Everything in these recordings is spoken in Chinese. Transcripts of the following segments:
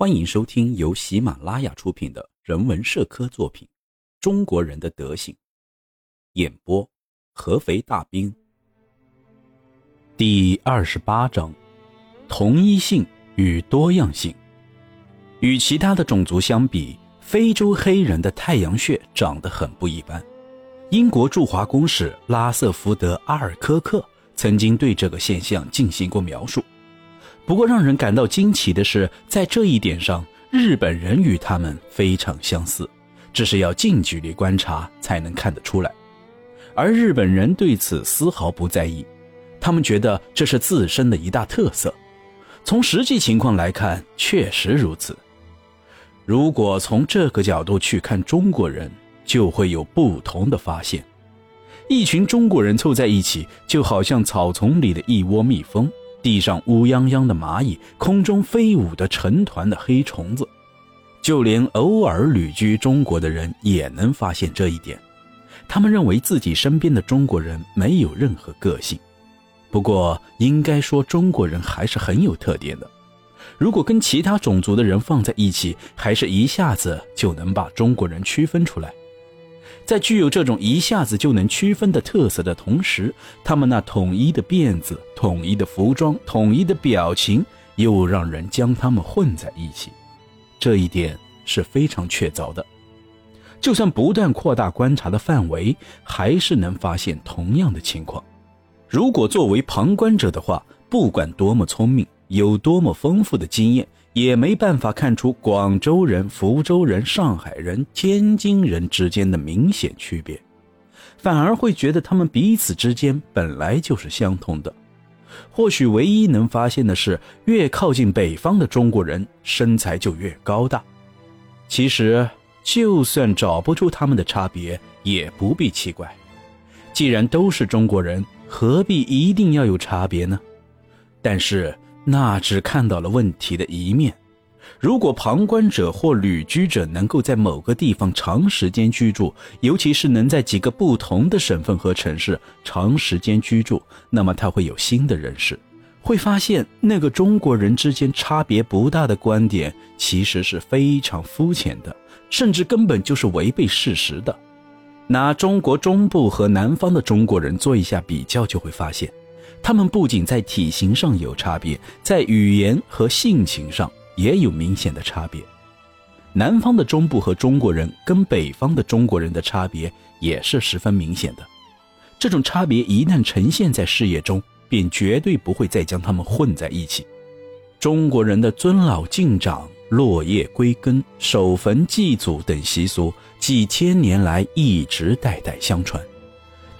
欢迎收听由喜马拉雅出品的人文社科作品《中国人的德行》，演播合肥大兵。第二十八章：同一性与多样性。与其他的种族相比，非洲黑人的太阳穴长得很不一般。英国驻华公使拉瑟福德·阿尔科克曾经对这个现象进行过描述。不过，让人感到惊奇的是，在这一点上，日本人与他们非常相似，只是要近距离观察才能看得出来。而日本人对此丝毫不在意，他们觉得这是自身的一大特色。从实际情况来看，确实如此。如果从这个角度去看中国人，就会有不同的发现。一群中国人凑在一起，就好像草丛里的一窝蜜蜂。地上乌泱泱的蚂蚁，空中飞舞的成团的黑虫子，就连偶尔旅居中国的人也能发现这一点。他们认为自己身边的中国人没有任何个性。不过，应该说中国人还是很有特点的。如果跟其他种族的人放在一起，还是一下子就能把中国人区分出来。在具有这种一下子就能区分的特色的同时，他们那统一的辫子、统一的服装、统一的表情，又让人将他们混在一起。这一点是非常确凿的。就算不断扩大观察的范围，还是能发现同样的情况。如果作为旁观者的话，不管多么聪明，有多么丰富的经验。也没办法看出广州人、福州人、上海人、天津人之间的明显区别，反而会觉得他们彼此之间本来就是相同的。或许唯一能发现的是，越靠近北方的中国人身材就越高大。其实，就算找不出他们的差别，也不必奇怪。既然都是中国人，何必一定要有差别呢？但是。那只看到了问题的一面。如果旁观者或旅居者能够在某个地方长时间居住，尤其是能在几个不同的省份和城市长时间居住，那么他会有新的认识，会发现那个中国人之间差别不大的观点其实是非常肤浅的，甚至根本就是违背事实的。拿中国中部和南方的中国人做一下比较，就会发现。他们不仅在体型上有差别，在语言和性情上也有明显的差别。南方的中部和中国人跟北方的中国人的差别也是十分明显的。这种差别一旦呈现在视野中，便绝对不会再将他们混在一起。中国人的尊老敬长、落叶归根、守坟祭祖等习俗，几千年来一直代代相传。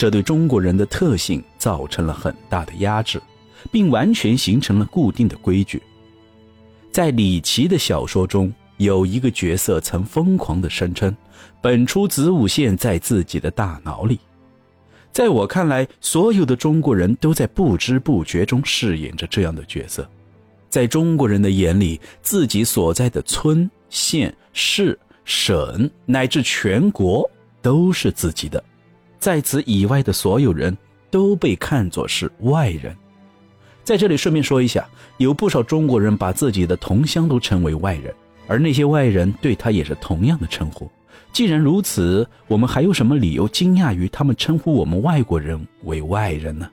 这对中国人的特性造成了很大的压制，并完全形成了固定的规矩。在李琦的小说中，有一个角色曾疯狂地声称：“本初子午线在自己的大脑里。”在我看来，所有的中国人都在不知不觉中饰演着这样的角色。在中国人的眼里，自己所在的村、县、市、省乃至全国都是自己的。在此以外的所有人都被看作是外人。在这里顺便说一下，有不少中国人把自己的同乡都称为外人，而那些外人对他也是同样的称呼。既然如此，我们还有什么理由惊讶于他们称呼我们外国人为外人呢？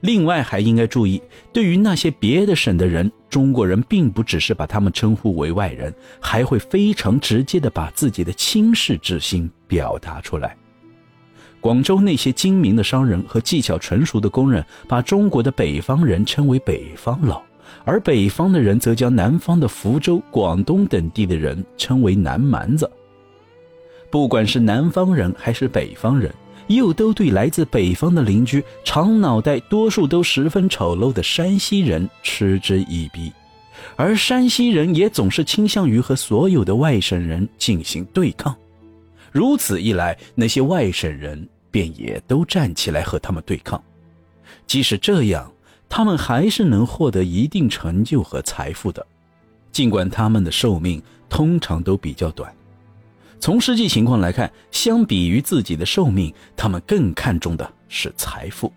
另外，还应该注意，对于那些别的省的人，中国人并不只是把他们称呼为外人，还会非常直接的把自己的轻视之心表达出来。广州那些精明的商人和技巧纯熟的工人，把中国的北方人称为北方佬，而北方的人则将南方的福州、广东等地的人称为南蛮子。不管是南方人还是北方人，又都对来自北方的邻居长脑袋、多数都十分丑陋的山西人嗤之以鼻，而山西人也总是倾向于和所有的外省人进行对抗。如此一来，那些外省人便也都站起来和他们对抗。即使这样，他们还是能获得一定成就和财富的，尽管他们的寿命通常都比较短。从实际情况来看，相比于自己的寿命，他们更看重的是财富。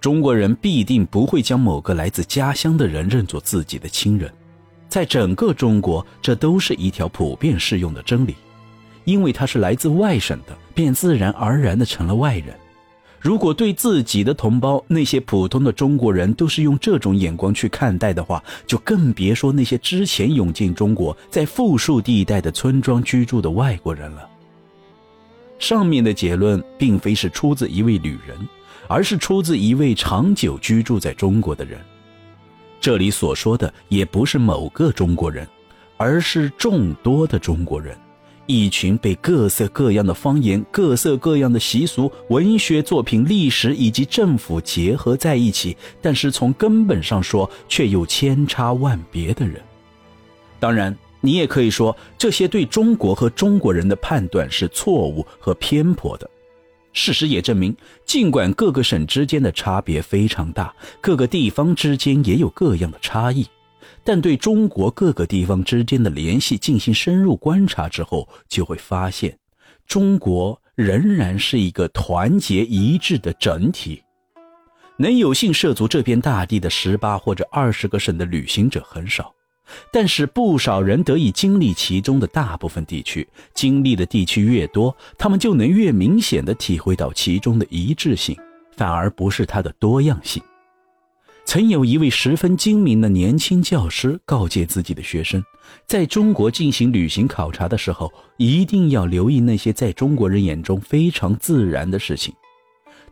中国人必定不会将某个来自家乡的人认作自己的亲人。在整个中国，这都是一条普遍适用的真理。因为他是来自外省的，便自然而然的成了外人。如果对自己的同胞那些普通的中国人都是用这种眼光去看待的话，就更别说那些之前涌进中国在富庶地带的村庄居住的外国人了。上面的结论并非是出自一位旅人，而是出自一位长久居住在中国的人。这里所说的也不是某个中国人，而是众多的中国人。一群被各色各样的方言、各色各样的习俗、文学作品、历史以及政府结合在一起，但是从根本上说却又千差万别的人。当然，你也可以说这些对中国和中国人的判断是错误和偏颇的。事实也证明，尽管各个省之间的差别非常大，各个地方之间也有各样的差异。但对中国各个地方之间的联系进行深入观察之后，就会发现，中国仍然是一个团结一致的整体。能有幸涉足这片大地的十八或者二十个省的旅行者很少，但是不少人得以经历其中的大部分地区。经历的地区越多，他们就能越明显地体会到其中的一致性，反而不是它的多样性。曾有一位十分精明的年轻教师告诫自己的学生，在中国进行旅行考察的时候，一定要留意那些在中国人眼中非常自然的事情。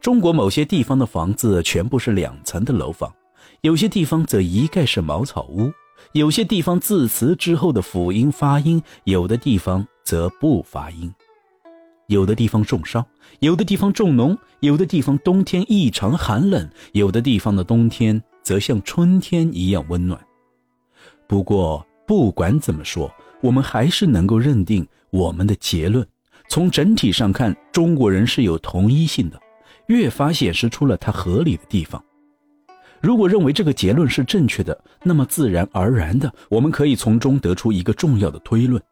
中国某些地方的房子全部是两层的楼房，有些地方则一概是茅草屋，有些地方字词之后的辅音发音，有的地方则不发音。有的地方种烧，有的地方种农，有的地方冬天异常寒冷，有的地方的冬天则像春天一样温暖。不过，不管怎么说，我们还是能够认定我们的结论：从整体上看，中国人是有同一性的，越发显示出了它合理的地方。如果认为这个结论是正确的，那么自然而然的，我们可以从中得出一个重要的推论。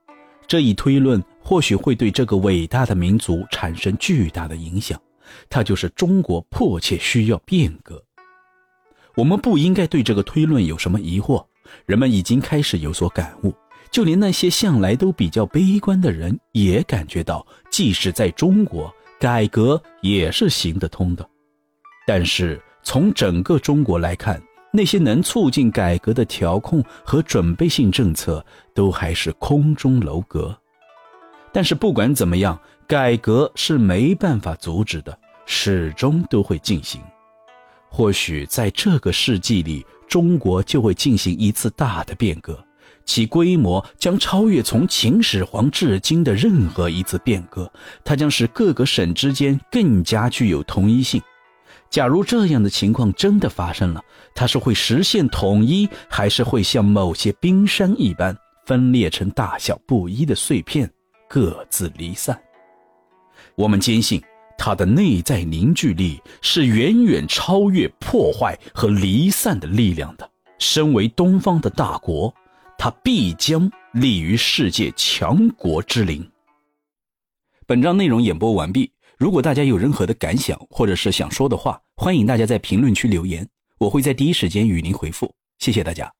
这一推论或许会对这个伟大的民族产生巨大的影响，它就是中国迫切需要变革。我们不应该对这个推论有什么疑惑，人们已经开始有所感悟，就连那些向来都比较悲观的人也感觉到，即使在中国，改革也是行得通的。但是从整个中国来看，那些能促进改革的调控和准备性政策都还是空中楼阁。但是不管怎么样，改革是没办法阻止的，始终都会进行。或许在这个世纪里，中国就会进行一次大的变革，其规模将超越从秦始皇至今的任何一次变革。它将使各个省之间更加具有统一性。假如这样的情况真的发生了，它是会实现统一，还是会像某些冰山一般分裂成大小不一的碎片，各自离散？我们坚信，它的内在凝聚力是远远超越破坏和离散的力量的。身为东方的大国，它必将立于世界强国之林。本章内容演播完毕。如果大家有任何的感想或者是想说的话，欢迎大家在评论区留言，我会在第一时间与您回复。谢谢大家。